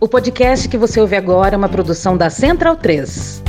O podcast que você ouve agora é uma produção da Central 3.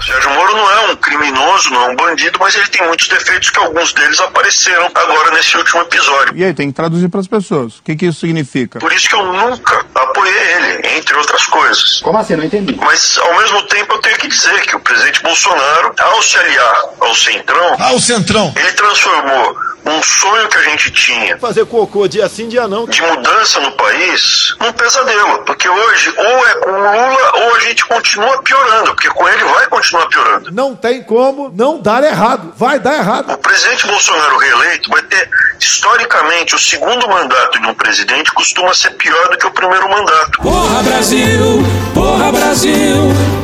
Sérgio Moro não é um criminoso, não é um bandido, mas ele tem muitos defeitos que alguns deles apareceram agora nesse último episódio. E aí, tem que traduzir para as pessoas. O que, que isso significa? Por isso que eu nunca apoiei ele, entre outras coisas. Como assim? Não entendi. Mas, ao mesmo tempo, eu tenho que dizer que o presidente Bolsonaro, ao se aliar ao Centrão, Ao Centrão. ele transformou um sonho que a gente tinha Fazer cocô dia sim, dia não. de mudança no país num pesadelo. Porque hoje, ou é com o Lula, ou a gente continua piorando, porque com ele vai continuar piorando. Não tem como não dar errado. Vai dar errado. O presidente Bolsonaro reeleito vai ter, historicamente, o segundo mandato de um presidente costuma ser pior do que o primeiro mandato. Porra Brasil, porra Brasil,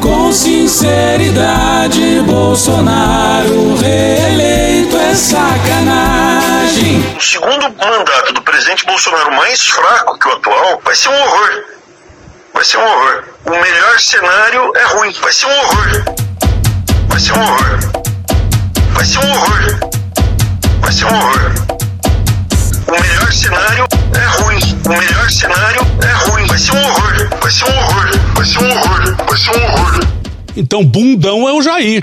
com sinceridade, Bolsonaro reeleito é sacanagem. O segundo mandato do presidente Bolsonaro mais fraco que o atual vai ser um horror. Vai ser um horror. O melhor cenário é ruim. Vai ser um horror. Vai ser um horror. Vai ser um horror. Vai ser um horror. O melhor cenário é ruim. O melhor cenário é ruim. Vai ser um horror. Vai ser um horror. Vai ser um horror. Vai ser um horror. Então, bundão é o Jair.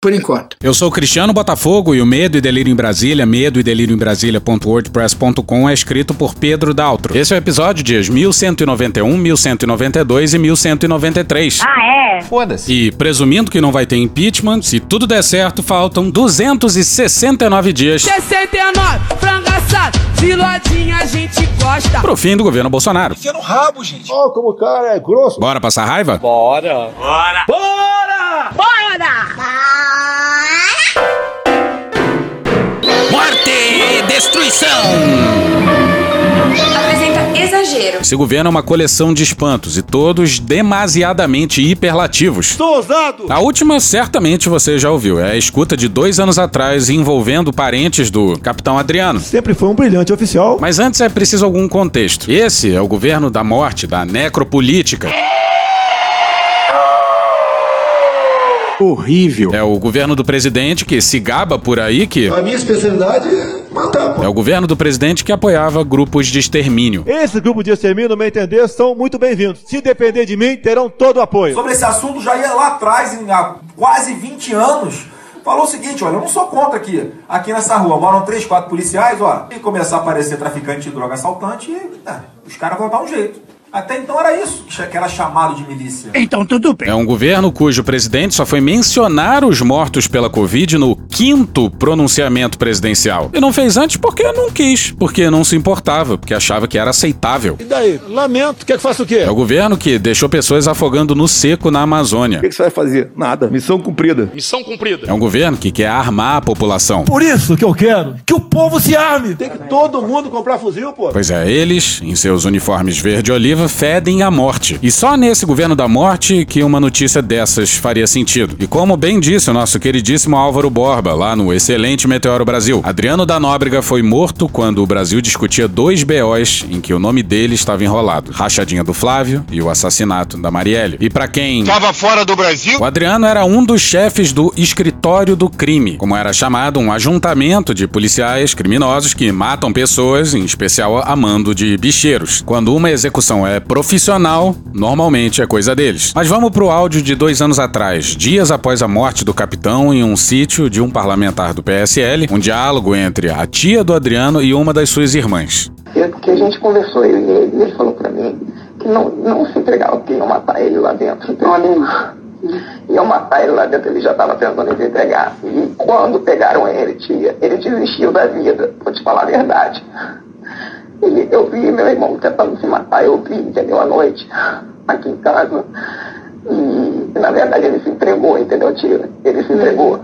Por enquanto. Eu sou o Cristiano Botafogo e o Medo e Delírio em Brasília, medo e delírio em Brasília.wordpress.com é escrito por Pedro Daltro. Esse é o episódio dias 1191, 1192 e 1193. Ah, é? Foda-se. E presumindo que não vai ter impeachment, se tudo der certo, faltam 269 dias 69, filodinha a gente gosta. pro fim do governo Bolsonaro. Enfia no rabo, gente. Ó, como o cara é grosso. Bora passar raiva? Morte e destruição. Apresenta exagero. Esse governo é uma coleção de espantos e todos demasiadamente hiperlativos. Estou ousado. A última, certamente você já ouviu. É a escuta de dois anos atrás envolvendo parentes do Capitão Adriano. Sempre foi um brilhante oficial. Mas antes é preciso algum contexto. Esse é o governo da morte, da necropolítica. Horrível. É o governo do presidente que se gaba por aí que. A minha especialidade é matar, pô. É o governo do presidente que apoiava grupos de extermínio. Esse grupo de extermínio, no meu entender, são muito bem-vindos. Se depender de mim, terão todo o apoio. sobre esse assunto já ia lá atrás, em, há quase 20 anos, falou o seguinte, olha, eu não sou contra aqui, aqui nessa rua, moram três, quatro policiais, ó, e começar a aparecer traficante de droga assaltante, e, é, os caras vão dar um jeito. Até então era isso, que era chamado de milícia. Então tudo bem. É um governo cujo presidente só foi mencionar os mortos pela Covid no quinto pronunciamento presidencial. E não fez antes porque não quis, porque não se importava, porque achava que era aceitável. E daí? Lamento. Quer que faça o quê? É o governo que deixou pessoas afogando no seco na Amazônia. O que, que você vai fazer? Nada. Missão cumprida. Missão cumprida. É um governo que quer armar a população. Por isso que eu quero que o povo se arme. Tem que todo mundo comprar fuzil, pô. Pois é, eles, em seus uniformes verde oliva, fedem a morte. E só nesse governo da morte que uma notícia dessas faria sentido. E como bem disse o nosso queridíssimo Álvaro Borba, lá no excelente Meteoro Brasil, Adriano da Nóbrega foi morto quando o Brasil discutia dois BOs em que o nome dele estava enrolado: rachadinha do Flávio e o assassinato da Marielle. E pra quem Tava fora do Brasil. o Adriano era um dos chefes do escritório do crime, como era chamado, um ajuntamento de policiais criminosos que matam pessoas, em especial a mando de bicheiros. Quando uma execução é profissional, normalmente é coisa deles. Mas vamos pro áudio de dois anos atrás, dias após a morte do capitão em um sítio de um parlamentar do PSL, um diálogo entre a tia do Adriano e uma das suas irmãs. Eu, que a gente conversou, eu e ele, e ele falou pra mim que não, não se entregava, porque iam matar ele lá dentro. Então, iam matar ele lá dentro, ele já estava pensando em se entregar. E quando pegaram ele, tia, ele desistiu da vida, vou te falar a verdade. Eu vi meu irmão tentando se matar, eu vi, entendeu, à noite, aqui em casa. E, na verdade, ele se entregou, entendeu, tia? Ele se entregou,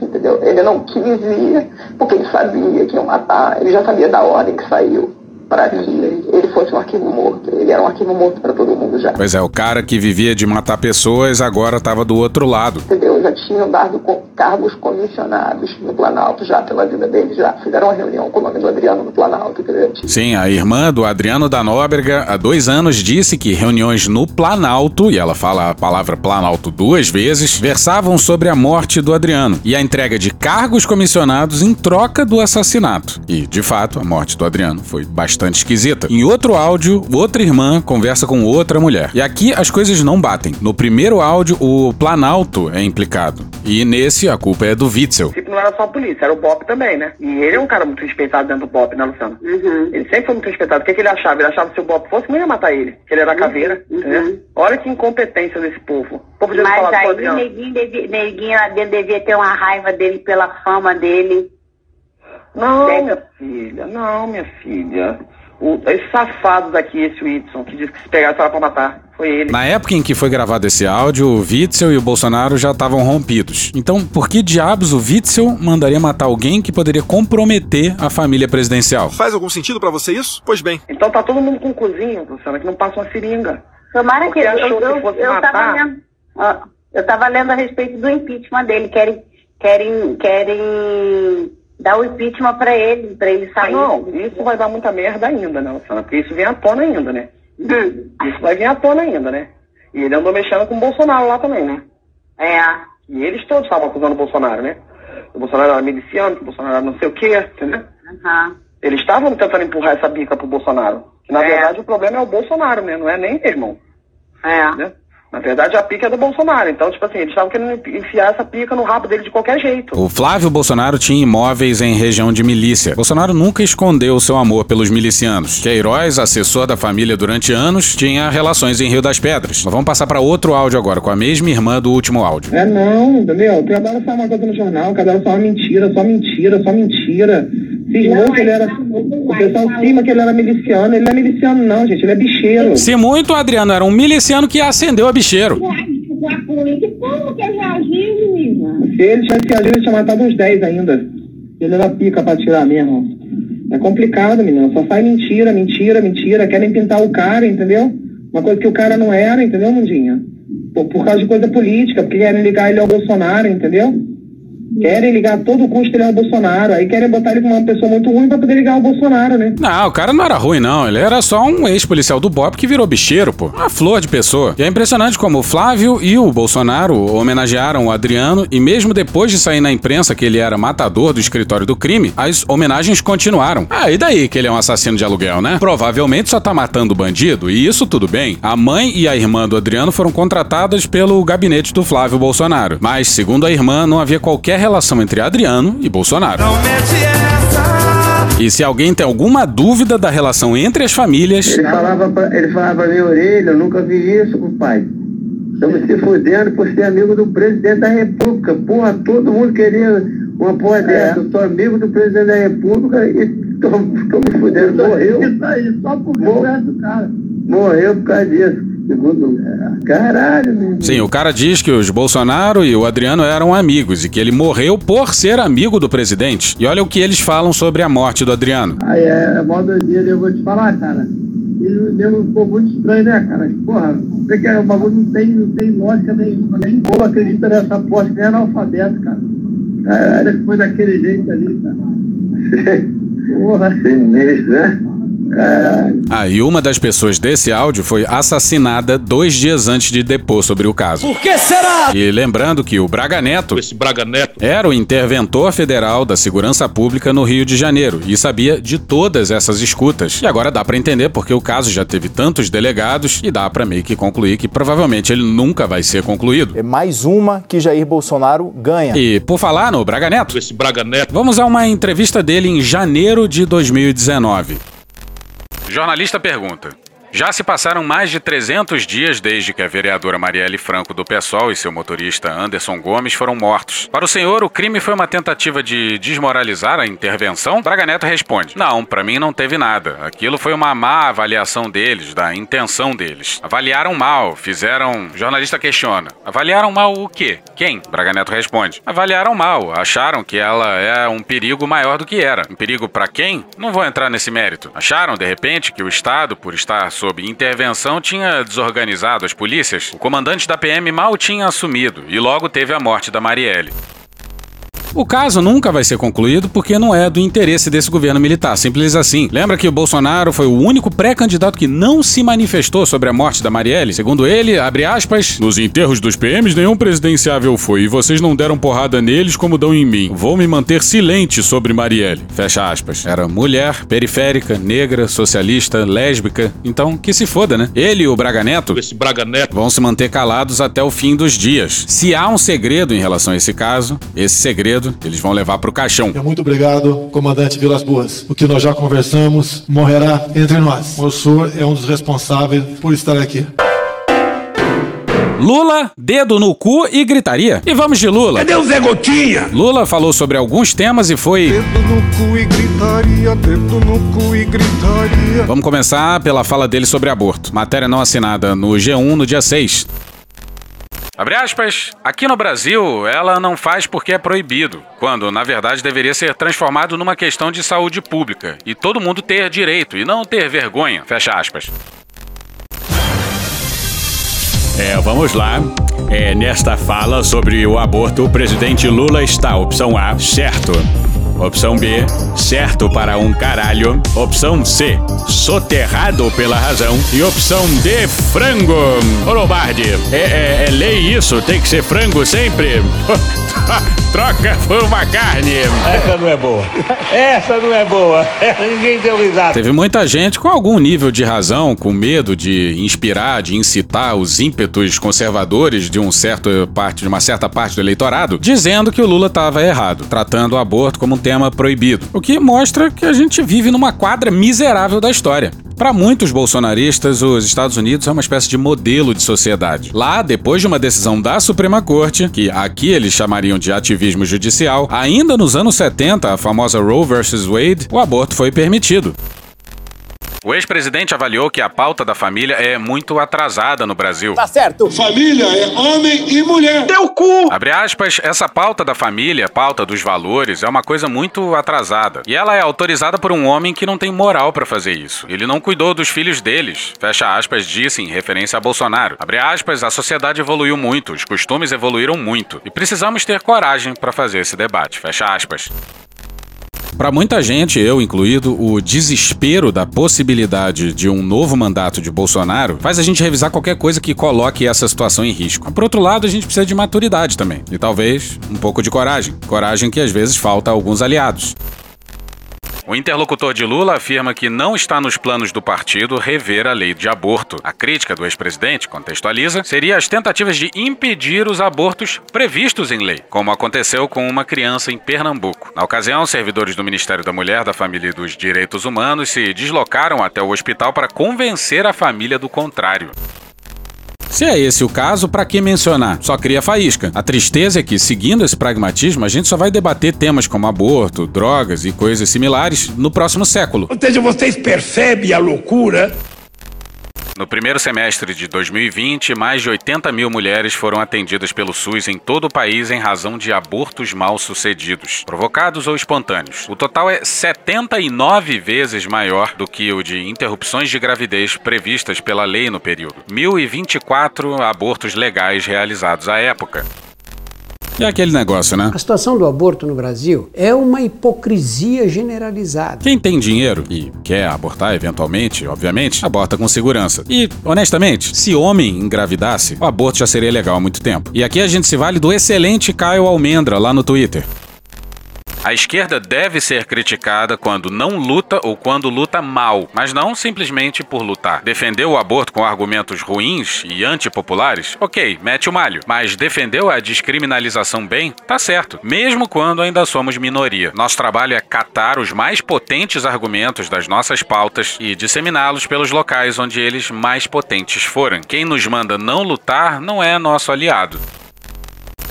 entendeu? Ele não quis ir, porque ele sabia que iam matar, ele já sabia da ordem que saiu. Para que ele fosse um arquivo morto. Ele era um arquivo morto para todo mundo já. Pois é, o cara que vivia de matar pessoas agora estava do outro lado. Entendeu? Já tinham dado cargos comissionados no Planalto já pela vida dele, já fizeram uma reunião com o nome do Adriano no Planalto, entendeu? Sim, a irmã do Adriano da Nóbrega, há dois anos, disse que reuniões no Planalto, e ela fala a palavra Planalto duas vezes, versavam sobre a morte do Adriano e a entrega de cargos comissionados em troca do assassinato. E, de fato, a morte do Adriano foi bastante esquisita. Em outro áudio, outra irmã conversa com outra mulher. E aqui as coisas não batem. No primeiro áudio, o Planalto é implicado. E nesse, a culpa é do Witzel. Tipo, não era só a polícia, era o BOP também, né? E ele é um cara muito respeitado dentro do BOP, né, Luciano? Ele sempre foi muito respeitado. O que, que ele achava? Ele achava que se o BOP fosse, não ia matar ele. Que ele era caveira, entendeu? Olha que incompetência desse povo. O povo já Mas aí neguinho, devia, neguinho lá dentro devia ter uma raiva dele pela fama dele. Não, minha filha, não, minha filha. O, esse safado daqui, esse Whitson, que disse que se pegasse era pra matar. Foi ele. Na época em que foi gravado esse áudio, o Witzel e o Bolsonaro já estavam rompidos. Então, por que diabos o Witzel mandaria matar alguém que poderia comprometer a família presidencial? Faz algum sentido pra você isso? Pois bem. Então tá todo mundo com cozinho, Luciana, que não passa uma seringa. Tomara que Porque achou eu, que fosse eu tava matar. lendo. ó, eu tava lendo a respeito do impeachment dele. Querem, querem, querem dar o impeachment pra ele, pra ele sair. Não, isso vai dar muita merda ainda, né, Luciana? Porque isso vem à tona ainda, né? Isso vai vir à tona ainda, né? E ele andou mexendo com o Bolsonaro lá também, né? É. E eles todos estavam acusando o Bolsonaro, né? O Bolsonaro era miliciano, o Bolsonaro era não sei o quê, entendeu? Aham. Eles estavam tentando empurrar essa bica pro Bolsonaro. Que na É. verdade o problema é o Bolsonaro, né? Não é nem meu irmão. É. Na verdade a pica é do Bolsonaro. Então, tipo assim, eles estavam querendo enfiar essa pica no rabo dele de qualquer jeito. O Flávio Bolsonaro tinha imóveis em região de milícia. Bolsonaro nunca escondeu seu amor pelos milicianos. Queiroz, assessor da família durante anos, tinha relações em Rio das Pedras. Mas vamos passar para outro áudio agora, com a mesma irmã do último áudio. É não, entendeu? Cada hora só uma coisa no jornal, cada hora só uma mentira, só mentira, só mentira. Cismou que ele era. O pessoal cisma que ele era miliciano. Ele não é miliciano, não, gente, ele é bicheiro. Se muito, Adriano era um miliciano que acendeu a bicheiro. Como que ele agiu, menina? Se ele tivesse agido, ele tinha matado uns 10 ainda. Ele era pica pra tirar mesmo. É complicado, menina. Só sai mentira, mentira, mentira. Querem pintar o cara, entendeu? Uma coisa que o cara não era, entendeu, Mundinha? Por, por causa de coisa política, porque querem ligar ele ao Bolsonaro, entendeu? Querem ligar a todo custo ele ao Bolsonaro. Aí querem botar ele como uma pessoa muito ruim pra poder ligar ao Bolsonaro, né? Não, o cara não era ruim, não. Ele era só um ex-policial do BOP que virou bicheiro, pô. Uma flor de pessoa. E é impressionante como o Flávio e o Bolsonaro homenagearam o Adriano e mesmo depois de sair na imprensa que ele era matador do escritório do crime, as homenagens continuaram. Ah, e daí que ele é um assassino de aluguel, né? Provavelmente só tá matando bandido, e isso tudo bem. A mãe e a irmã do Adriano foram contratadas pelo gabinete do Flávio Bolsonaro. Mas, segundo a irmã, não havia qualquer relação entre Adriano e Bolsonaro. E se alguém tem alguma dúvida da relação entre as famílias, Ele falava, pra, ele falava pra minha orelha, eu nunca vi isso, compadre. Estamos se fudendo por ser amigo do presidente da república. Porra, todo mundo queria uma porra dessa. Eu sou amigo do presidente da república e tô, tô me fudendo. Morreu. Isso aí, só por causa do cara. Morreu por causa disso. Segundo. Caralho, meu. Sim, o cara diz que os Bolsonaro e o Adriano eram amigos e que ele morreu por ser amigo do presidente. E olha o que eles falam sobre a morte do Adriano. Aí é, é mó doideira, eu vou te falar, cara. Ele mesmo ficou muito estranho, né, cara? Porra, vê que é, o bagulho não tem, não tem lógica nenhuma. Nem povo acredita nessa que é analfabeto, cara. Caralho, que foi daquele jeito ali, cara. Porra. Sinistro, né? Ah, e uma das pessoas desse áudio foi assassinada dois dias antes de depor sobre o caso. Por que será? E lembrando que o Braga Neto, Esse Braga Neto. era o interventor federal da Segurança Pública no Rio de Janeiro e sabia de todas essas escutas. E agora dá pra entender porque o caso já teve tantos delegados e dá pra meio que concluir que provavelmente ele nunca vai ser concluído. É mais uma que Jair Bolsonaro ganha. E por falar no Braga Neto, Esse Braga Neto. vamos a uma entrevista dele em janeiro de 2019. Jornalista pergunta: Já se passaram mais de 300 dias desde que a vereadora Marielle Franco do PSOL e seu motorista Anderson Gomes foram mortos. Para o senhor, o crime foi uma tentativa de desmoralizar a intervenção? Braga Neto responde: Não, para mim não teve nada. Aquilo foi uma má avaliação deles, da intenção deles. Avaliaram mal, fizeram. O jornalista questiona: Avaliaram mal o quê? Quem? Braga Neto responde: Avaliaram mal, acharam que ela é um perigo maior do que era. Um perigo para quem? Não vou entrar nesse mérito. Acharam, de repente, que o Estado, por estar sob intervenção, tinha desorganizado as polícias? O comandante da PM mal tinha assumido e logo teve a morte da Marielle. O caso nunca vai ser concluído porque não é do interesse desse governo militar, simples assim. Lembra que o Bolsonaro foi o único pré-candidato que não se manifestou sobre a morte da Marielle? Segundo ele, abre aspas, nos enterros dos PMs nenhum presidenciável foi e vocês não deram porrada neles como dão em mim. Vou me manter silente sobre Marielle. Fecha aspas. Era mulher, periférica, negra, socialista, lésbica. Então, que se foda, né? Ele e o Braga Neto, Esse Braga Neto. vão se manter calados até o fim dos dias. Se há um segredo em relação a esse caso, esse segredo eles vão levar pro caixão. Muito obrigado, comandante Vilas Boas. O que nós já conversamos morrerá entre nós. O senhor é um dos responsáveis por estar aqui. Lula, dedo no cu e gritaria. E vamos de Lula. Cadê o Zé Gotinha? Lula falou sobre alguns temas e foi. Dedo no cu e gritaria, dedo no cu e gritaria. Vamos começar pela fala dele sobre aborto. Matéria não assinada no G1 no dia 6. Abre aspas. Aqui no Brasil, ela não faz porque é proibido, quando na verdade deveria ser transformado numa questão de saúde pública e todo mundo ter direito e não ter vergonha. Fecha aspas. É, vamos lá. É, nesta fala sobre o aborto, o presidente Lula está, opção A, certo. Opção B, certo para um caralho. Opção C, soterrado pela razão. E opção D, frango. Ô Lombardi, é, é, é lei isso? Tem que ser frango sempre? Troca por uma carne. Essa não é boa. Essa não é boa. Ninguém deu risada. Teve muita gente com algum nível de razão, com medo de inspirar, de incitar os ímpetos conservadores de um certo parte, de uma certa parte do eleitorado, dizendo que o Lula estava errado, tratando o aborto como um tema proibido. O que mostra que a gente vive numa quadra miserável da história. Para muitos bolsonaristas, os Estados Unidos é uma espécie de modelo de sociedade. Lá, depois de uma decisão da Suprema Corte, que aqui eles chamariam de ativismo judicial, ainda nos anos 70, a famosa Roe vs. Wade, o aborto foi permitido. O ex-presidente avaliou que a pauta da família é muito atrasada no Brasil. Tá certo. Família é homem e mulher. Deu cu. Abre aspas, essa pauta da família, pauta dos valores, é uma coisa muito atrasada. E ela é autorizada por um homem que não tem moral pra fazer isso. Ele não cuidou dos filhos deles. Fecha aspas, disse em referência a Bolsonaro. Abre aspas, a sociedade evoluiu muito, os costumes evoluíram muito. E precisamos ter coragem pra fazer esse debate. Fecha aspas. Para muita gente, eu incluído, o desespero da possibilidade de um novo mandato de Bolsonaro faz a gente revisar qualquer coisa que coloque essa situação em risco. Por outro lado, a gente precisa de maturidade também. E talvez um pouco de coragem. Coragem que às vezes falta a alguns aliados. O interlocutor de Lula afirma que não está nos planos do partido rever a lei de aborto. A crítica do ex-presidente, contextualiza, seria as tentativas de impedir os abortos previstos em lei, como aconteceu com uma criança em Pernambuco. Na ocasião, servidores do Ministério da Mulher, da Família e dos Direitos Humanos se deslocaram até o hospital para convencer a família do contrário. Se é esse o caso, para que mencionar? Só cria faísca. A tristeza é que, seguindo esse pragmatismo, a gente só vai debater temas como aborto, drogas e coisas similares no próximo século. Ou seja, vocês percebem a loucura? No primeiro semestre de 2020, mais de 80 mil mulheres foram atendidas pelo SUS em todo o país em razão de abortos mal sucedidos, provocados ou espontâneos. O total é 79 vezes maior do que o de interrupções de gravidez previstas pela lei no período. 1.024 abortos legais realizados à época. E aquele negócio, né? A situação do aborto no Brasil é uma hipocrisia generalizada. Quem tem dinheiro e quer abortar eventualmente, obviamente, aborta com segurança. E, honestamente, se homem engravidasse, o aborto já seria legal há muito tempo. E aqui a gente se vale do excelente Caio Almendra lá no Twitter. A esquerda deve ser criticada quando não luta ou quando luta mal, mas não simplesmente por lutar. Defender o aborto com argumentos ruins e antipopulares? Ok, mete o malho. Mas defendeu a descriminalização bem? Tá certo. Mesmo quando ainda somos minoria. Nosso trabalho é catar os mais potentes argumentos das nossas pautas e disseminá-los pelos locais onde eles mais potentes forem. Quem nos manda não lutar não é nosso aliado.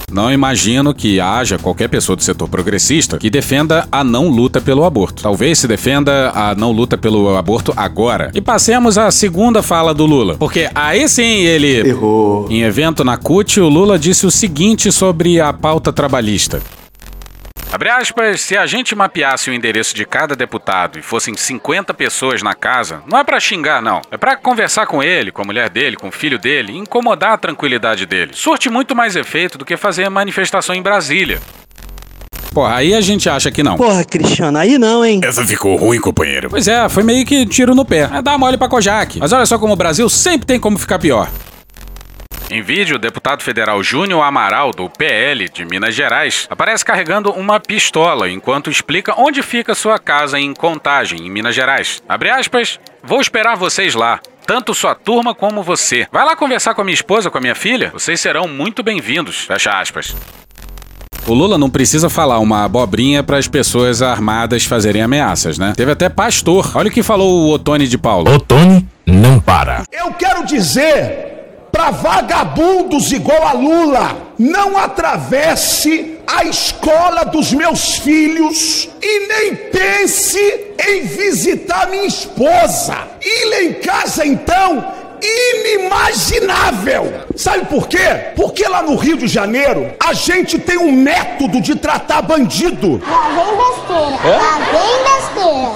Não imagino que haja qualquer pessoa do setor progressista que defenda a não luta pelo aborto. Talvez se defenda a não luta pelo aborto agora. E passemos à segunda fala do Lula. Porque aí sim ele. Errou. Em evento na CUT, o Lula disse o seguinte sobre a pauta trabalhista. Abre aspas, se a gente mapeasse o endereço de cada deputado e fossem 50 pessoas na casa, não é para xingar, não. É para conversar com ele, com a mulher dele, com o filho dele e incomodar a tranquilidade dele. Surte muito mais efeito do que fazer manifestação em Brasília. Porra, aí a gente acha que não. Porra, Cristiano, aí não, hein? Essa ficou ruim, companheiro. Pois é, foi meio que tiro no pé. É dar mole pra Kojak. Mas olha só como o Brasil sempre tem como ficar pior. Em vídeo, o deputado federal Júnior Amaral, do PL de Minas Gerais, aparece carregando uma pistola enquanto explica onde fica sua casa em Contagem, em Minas Gerais. Abre aspas, vou esperar vocês lá. Tanto sua turma como você. Vai lá conversar com a minha esposa, com a minha filha? Vocês serão muito bem-vindos. Fecha aspas. O Lula não precisa falar uma abobrinha para as pessoas armadas fazerem ameaças, né? Teve até pastor. Olha o que falou o Otone de Paulo. Otone não para. Eu quero dizer para vagabundos igual a Lula, não atravesse a escola dos meus filhos e nem pense em visitar minha esposa. Ir lá em casa então inimaginável. Sabe por quê? Porque lá no Rio de Janeiro a gente tem um método de tratar bandido. Lá vem besteira, lá vem besteira.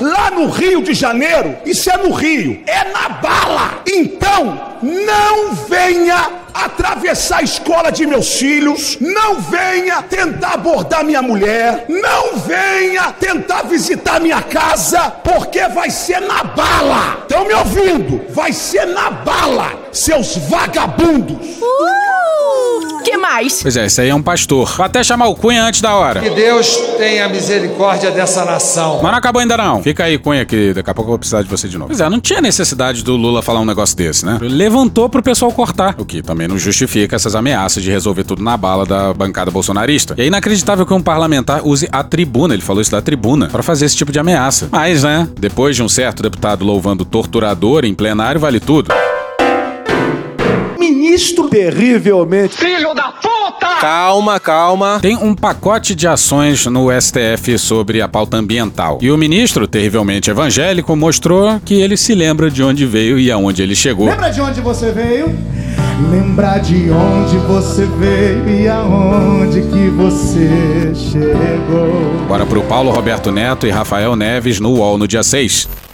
Lá no Rio de Janeiro, isso é no Rio, é na bala. Então, não venha atravessar a escola de meus filhos, não venha tentar abordar minha mulher, não venha tentar visitar minha casa, porque vai ser na bala. Estão me ouvindo? Vai ser na bala, seus vagabundos. Uh, que mais? Pois é, esse aí é um pastor. Vou até chamar o Cunha antes da hora. Que Deus tenha misericórdia dessa nação. Mas não acabou ainda não. Fica aí, Cunha, que daqui a pouco eu vou precisar de você de novo. Pois é, não tinha necessidade do Lula falar um negócio desse, né? Ele levantou pro pessoal cortar, o que também não justifica essas ameaças de resolver tudo na bala da bancada bolsonarista. E é inacreditável que um parlamentar use a tribuna, ele falou isso da tribuna, para fazer esse tipo de ameaça. Mas, né, depois de um certo deputado louvando torturador em plenário, vale tudo ministro terrivelmente. Filho da puta! Calma, calma. Tem um pacote de ações no STF sobre a pauta ambiental. E o ministro, terrivelmente evangélico, mostrou que ele se lembra de onde veio e aonde ele chegou. Lembra de onde você veio? Lembrar de onde você veio e aonde que você chegou. Bora pro Paulo Roberto Neto e Rafael Neves no UOL no dia 6.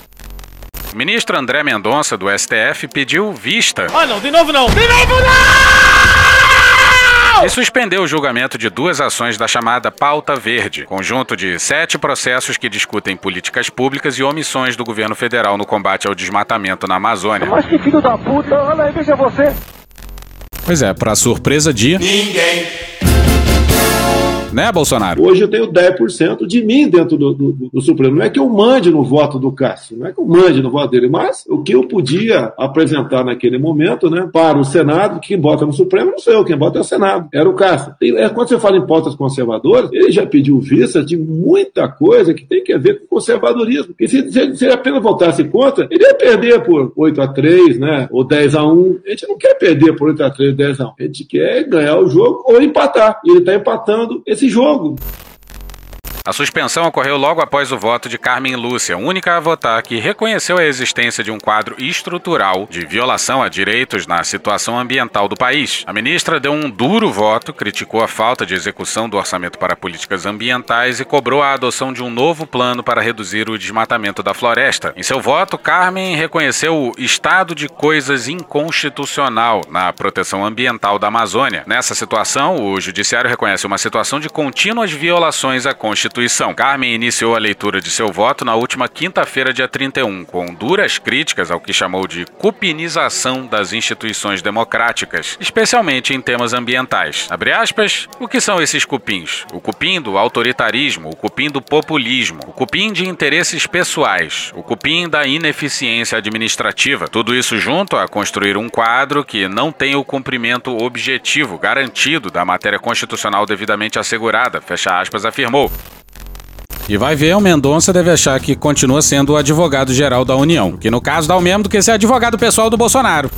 Ministro André Mendonça, do STF, pediu vista. Ah, não, de novo não! De novo não! E suspendeu o julgamento de duas ações da chamada Pauta Verde, conjunto de sete processos que discutem políticas públicas e omissões do governo federal no combate ao desmatamento na Amazônia. Mas que filho da puta, olha aí, veja você. Pois é, para surpresa de. Ninguém. Né, Bolsonaro? Hoje eu tenho 10% de mim dentro do, do, do, Supremo. Não é que eu mande no voto do Cássio, não é que eu mande no voto dele, mas o que eu podia apresentar naquele momento, né, para o Senado, quem vota no Supremo não sou eu, quem vota é o Senado, era o Cássio. E, é, quando você fala em pautas conservadoras, ele já pediu vista de muita coisa que tem que ver com conservadorismo. E se, se, se ele apenas votasse contra, ele ia perder por 8 a 3 né, ou 10 a 1 A gente não quer perder por 8 a 3 10 a 1 A gente quer ganhar o jogo ou empatar. E ele está empatando esse jogo. A suspensão ocorreu logo após o voto de Carmen Lúcia, única a votar que reconheceu a existência de um quadro estrutural de violação a direitos na situação ambiental do país. A ministra deu um duro voto, criticou a falta de execução do orçamento para políticas ambientais e cobrou a adoção de um novo plano para reduzir o desmatamento da floresta. Em seu voto, Carmen reconheceu o estado de coisas inconstitucional na proteção ambiental da Amazônia. Nessa situação, o judiciário reconhece uma situação de contínuas violações à Constituição instituição. Carmen iniciou a leitura de seu voto na última quinta-feira, dia 31, com duras críticas ao que chamou de cupinização das instituições democráticas, especialmente em temas ambientais. Abre aspas, o que são esses cupins? O cupim do autoritarismo, o cupim do populismo, o cupim de interesses pessoais, o cupim da ineficiência administrativa. Tudo isso junto a construir um quadro que não tem o cumprimento objetivo garantido da matéria constitucional devidamente assegurada, fecha aspas, afirmou. E vai ver, o Mendonça deve achar que continua sendo o advogado-geral da União, que no caso dá o mesmo do que ser advogado pessoal do Bolsonaro.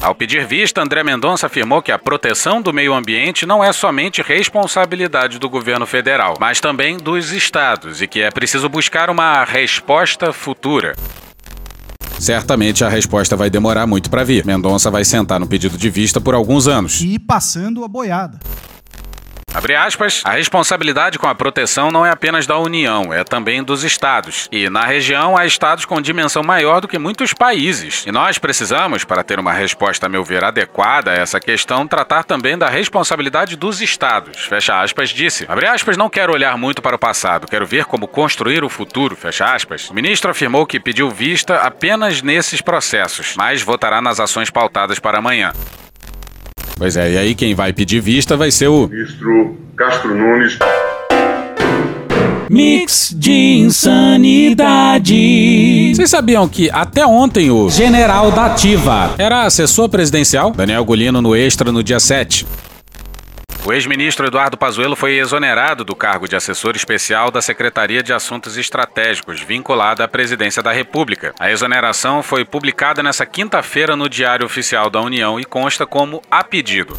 Ao pedir vista, André Mendonça afirmou que a proteção do meio ambiente não é somente responsabilidade do governo federal, mas também dos estados e que é preciso buscar uma resposta futura. Certamente a resposta vai demorar muito para vir. Mendonça vai sentar no pedido de vista por alguns anos. E passando a boiada. Abre aspas, a responsabilidade com a proteção não é apenas da União, é também dos estados. E na região há estados com dimensão maior do que muitos países. E nós precisamos, para ter uma resposta, a meu ver, adequada a essa questão, tratar também da responsabilidade dos estados. Fecha aspas, disse. Abre aspas, não quero olhar muito para o passado, quero ver como construir o futuro. Fecha aspas. O ministro afirmou que pediu vista apenas nesses processos, mas votará nas ações pautadas para amanhã. Pois é, e aí quem vai pedir vista vai ser o ministro Castro Nunes. Mix de insanidade. Vocês sabiam que até ontem o general da Ativa era assessor presidencial? Daniel Golino no Extra no dia 7. O ex-ministro Eduardo Pazuello foi exonerado do cargo de assessor especial da Secretaria de Assuntos Estratégicos, vinculada à presidência da República. A exoneração foi publicada nesta quinta-feira no Diário Oficial da União e consta como a pedido.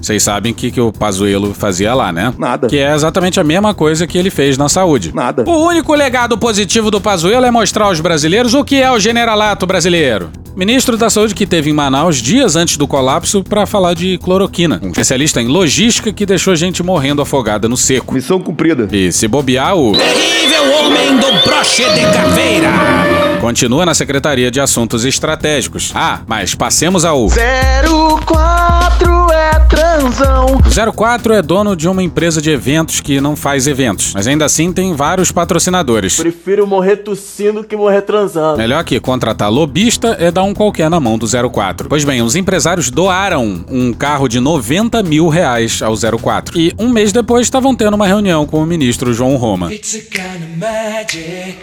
Vocês sabem o que, que o Pazuello fazia lá, né? Nada. Que é exatamente a mesma coisa que ele fez na saúde. Nada. O único legado positivo do Pazuello é mostrar aos brasileiros o que é o generalato brasileiro. Ministro da Saúde que teve em Manaus dias antes do colapso para falar de cloroquina. Um especialista em logística que deixou gente morrendo afogada no seco. Missão cumprida. E se bobear, o. Terrível homem do broche de caveira. Continua na Secretaria de Assuntos Estratégicos. Ah, mas passemos ao. 04 é transão. O 04 é dono de uma empresa de eventos que não faz eventos, mas ainda assim tem vários patrocinadores. Prefiro morrer tossindo que morrer transando. Melhor que contratar lobista é dar um qualquer na mão do 04. Pois bem, os empresários doaram um carro de 90 mil reais ao 04. E um mês depois estavam tendo uma reunião com o ministro João Roma.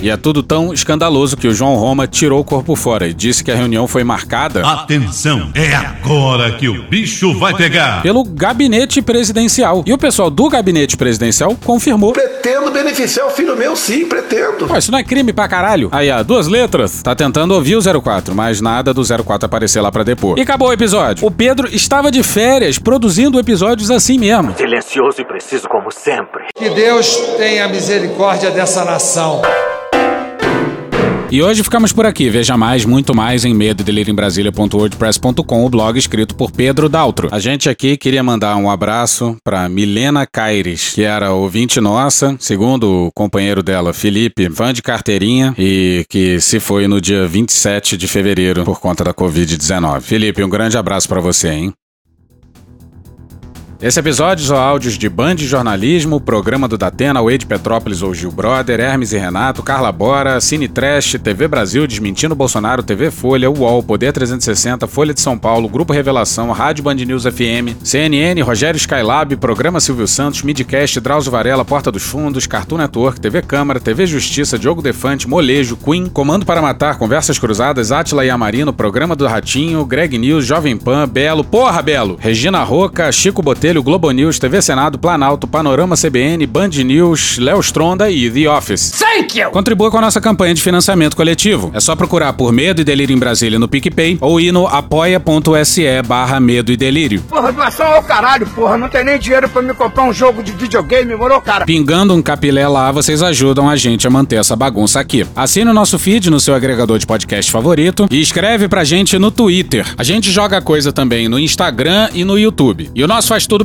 E é tudo tão escandaloso que o João Roma tirou o corpo fora e disse que a reunião foi marcada. Atenção, é agora que o bicho vai pegar. Pelo gabinete presidencial. E o pessoal do gabinete presidencial confirmou. Pretendo beneficiar o filho meu, sim, pretendo. Pô, isso não é crime pra caralho? Aí, ó, duas letras. Tá tentando ouvir o 04, mas nada do 04 aparecer lá pra depor. E acabou o episódio. O Pedro estava de férias produzindo episódios assim mesmo. Silencioso e preciso como sempre. Que Deus tenha misericórdia dessa nação. E hoje ficamos por aqui. Veja mais, muito mais em medo o blog escrito por Pedro Daltro. A gente aqui queria mandar um abraço para Milena Caires, que era ouvinte nossa, segundo o companheiro dela, Felipe, fã de carteirinha e que se foi no dia 27 de fevereiro por conta da Covid-19. Felipe, um grande abraço para você, hein? Esse episódio são áudios de Band Jornalismo, Programa do Datena, Wade Petrópolis ou Gil Brother, Hermes e Renato, Carla Bora, Cine Trash, TV Brasil, Desmentindo Bolsonaro, TV Folha, UOL, Poder 360, Folha de São Paulo, Grupo Revelação, Rádio Band News FM, CNN, Rogério Skylab, Programa Silvio Santos, Midcast, Drauzio Varela, Porta dos Fundos, Cartoon Network, TV Câmara, TV Justiça, Diogo Defante, Molejo, Queen, Comando para Matar, Conversas Cruzadas, Atila e Amarino, Programa do Ratinho, Greg News, Jovem Pan, Belo, Porra Belo, Regina Roca, Chico Botelho, Globo News, TV Senado, Planalto, Panorama CBN, Band News, Léo Stronda e The Office. Thank you! Contribua com a nossa campanha de financiamento coletivo. É só procurar por Medo e Delírio em Brasília no PicPay ou ir no apoia.se barra Medo e Delírio. Porra, doação ao caralho, porra. Não tem nem dinheiro pra me comprar um jogo de videogame, morou, cara? Pingando um capilé lá, vocês ajudam a gente a manter essa bagunça aqui. Assine o nosso feed no seu agregador de podcast favorito e escreve pra gente no Twitter. A gente joga coisa também no Instagram e no YouTube. E o nosso Faz Tudo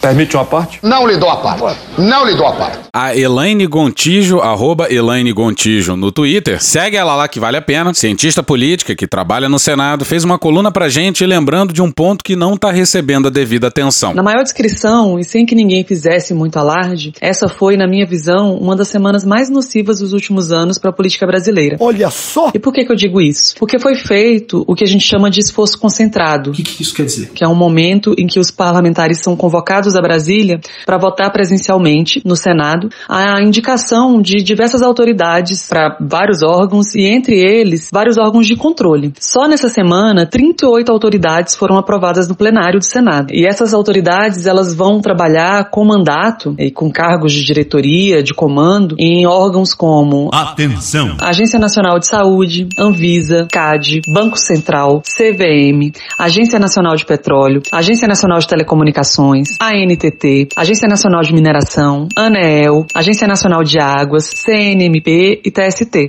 Permite uma parte? Não lhe dou a parte. Não lhe dou a parte. A Elaine Gontijo, arroba Elaine Gontijo no Twitter. Segue ela lá que vale a pena. Cientista política que trabalha no Senado, fez uma coluna pra gente lembrando de um ponto que não tá recebendo a devida atenção. Na maior descrição, e sem que ninguém fizesse muito alarde, essa foi, na minha visão, uma das semanas mais nocivas dos últimos anos para a política brasileira. Olha só! E por que, que eu digo isso? Porque foi feito o que a gente chama de esforço concentrado. O que, que isso quer dizer? Que é um momento em que os parlamentares são convocados a Brasília para votar presencialmente no Senado a indicação de diversas autoridades para vários órgãos e entre eles vários órgãos de controle. Só nessa semana, 38 autoridades foram aprovadas no plenário do Senado. E essas autoridades, elas vão trabalhar com mandato e com cargos de diretoria, de comando em órgãos como Atenção. Agência Nacional de Saúde, Anvisa, CAD, Banco Central, CVM, Agência Nacional de Petróleo, Agência Nacional de Telecomunicações, ANTT, Agência Nacional de Mineração, ANEEL, Agência Nacional de Águas, CNMP e TST.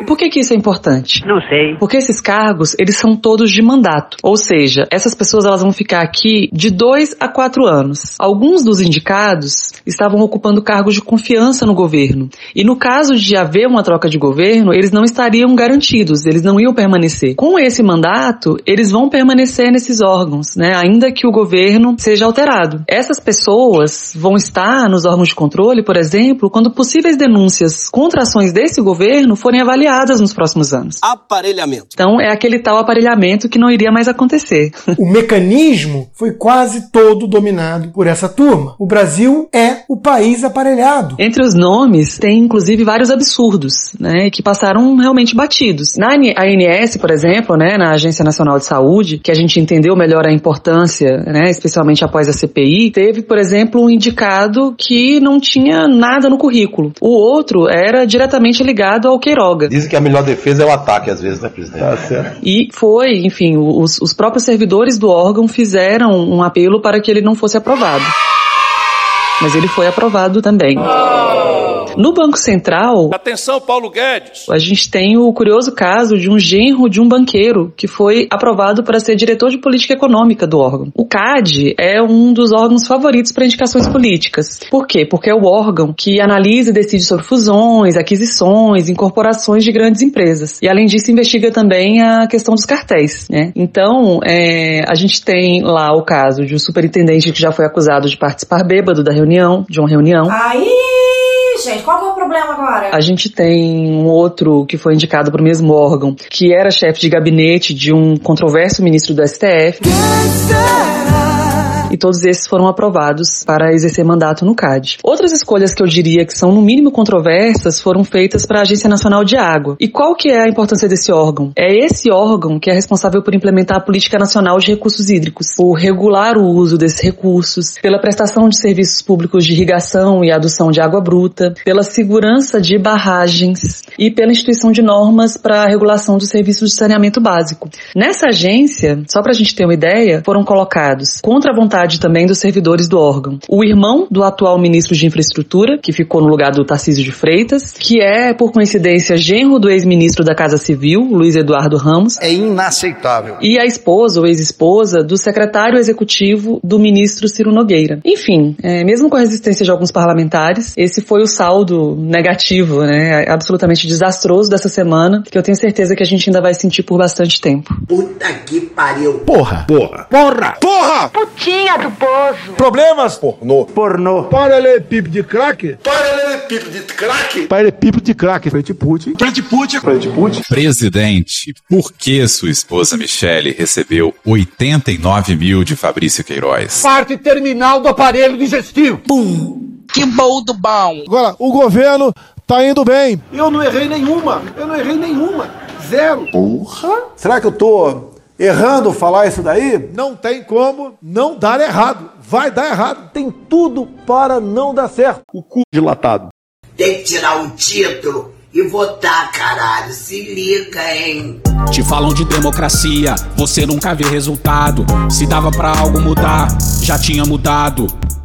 E por que que isso é importante? Não sei. Porque esses cargos, eles são todos de mandato. Ou seja, essas pessoas elas vão ficar aqui de dois a quatro anos. Alguns dos indicados estavam ocupando cargos de confiança no governo. E no caso de haver uma troca de governo, eles não estariam garantidos, eles não iam permanecer. Com esse mandato, eles vão permanecer nesses órgãos, né? Ainda que o governo seja alterado. Essas pessoas vão estar nos órgãos de controle, por exemplo, quando possíveis denúncias contra ações desse governo forem avaliadas nos próximos anos. Aparelhamento. Então é aquele tal aparelhamento que não iria mais acontecer. O mecanismo foi quase todo dominado por essa turma. O Brasil é o país aparelhado. Entre os nomes, tem inclusive vários absurdos, né, que passaram realmente batidos. Na ANS, por exemplo, né, na Agência Nacional de Saúde, que a gente entendeu melhor a importância, né, especialmente após a CPI, teve, por exemplo, um indicado que não tinha nada no currículo. O outro era diretamente ligado ao Queiroga. Dizem que a melhor defesa é o ataque, às vezes, né, presidente? Tá certo. E foi, enfim, os, os próprios servidores do órgão fizeram um apelo para que ele não fosse aprovado. Mas ele foi aprovado também. No Banco Central. Atenção, Paulo Guedes! A gente tem o curioso caso de um genro de um banqueiro que foi aprovado para ser diretor de política econômica do órgão. O CAD é um dos órgãos favoritos para indicações políticas. Por quê? Porque é o órgão que analisa e decide sobre fusões, aquisições, incorporações de grandes empresas. E além disso, investiga também a questão dos cartéis. Né? Então, é, a gente tem lá o caso de um superintendente que já foi acusado de participar bêbado da reunião, de uma reunião. Aí, gente, qual que é o problema agora? A gente tem um outro que foi indicado para o mesmo órgão, que era chefe de gabinete de um controverso ministro do STF. E todos esses foram aprovados para exercer mandato no CAD. Outras escolhas que eu diria que são no mínimo controversas foram feitas para a Agência Nacional de Água. E qual que é a importância desse órgão? É esse órgão que é responsável por implementar a política nacional de recursos hídricos, por regular o uso desses recursos, pela prestação de serviços públicos de irrigação e adução de água bruta, pela segurança de barragens e pela instituição de normas para a regulação dos serviços de saneamento básico. Nessa agência, só para a gente ter uma ideia, foram colocados contra a vontade também dos servidores do órgão. O irmão do atual ministro de Infraestrutura, que ficou no lugar do Tarcísio de Freitas, que é, por coincidência, genro do ex-ministro da Casa Civil, Luiz Eduardo Ramos. É inaceitável. E a esposa ou ex-esposa do secretário executivo do ministro Ciro Nogueira. Enfim, é, mesmo com a resistência de alguns parlamentares, esse foi o saldo negativo, né, absolutamente desastroso dessa semana, que eu tenho certeza que a gente ainda vai sentir por bastante tempo. Puta que pariu. Porra! Porra! Porra! Porra! Putinha do poço. Problemas? Pornô. Pornô. Paralelepípedo de crack? Paralelepípedo de crack? Paralelepípedo de crack. Frente Putin. Frente Putin. Frente Putin. Presidente, por que sua esposa Michele recebeu 89 mil de Fabrício Queiroz? Parte terminal do aparelho digestivo. Pum. Que bom do bom. Agora, o governo tá indo bem. Eu não errei nenhuma. Eu não errei nenhuma. Zero. Porra. Será que eu tô errando falar isso daí? Não tem como não dar errado. Vai dar errado. Tem tudo para não dar certo. O cu dilatado. Tem que tirar um título e votar, caralho. Se liga, hein? Te falam de democracia, você nunca vê resultado. Se dava pra algo mudar, já tinha mudado.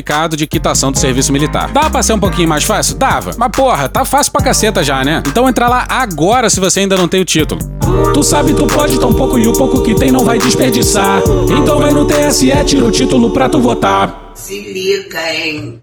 certificado de quitação do serviço militar. Dá pra ser um pouquinho mais fácil? Dava. Mas porra, tá fácil pra caceta já, né? Então entra lá agora se você ainda não tem o título. Tu sabe, tu pode tão pouco e o pouco que tem não vai desperdiçar. Então vai no TSE, tira o título pra tu votar. Se liga, hein?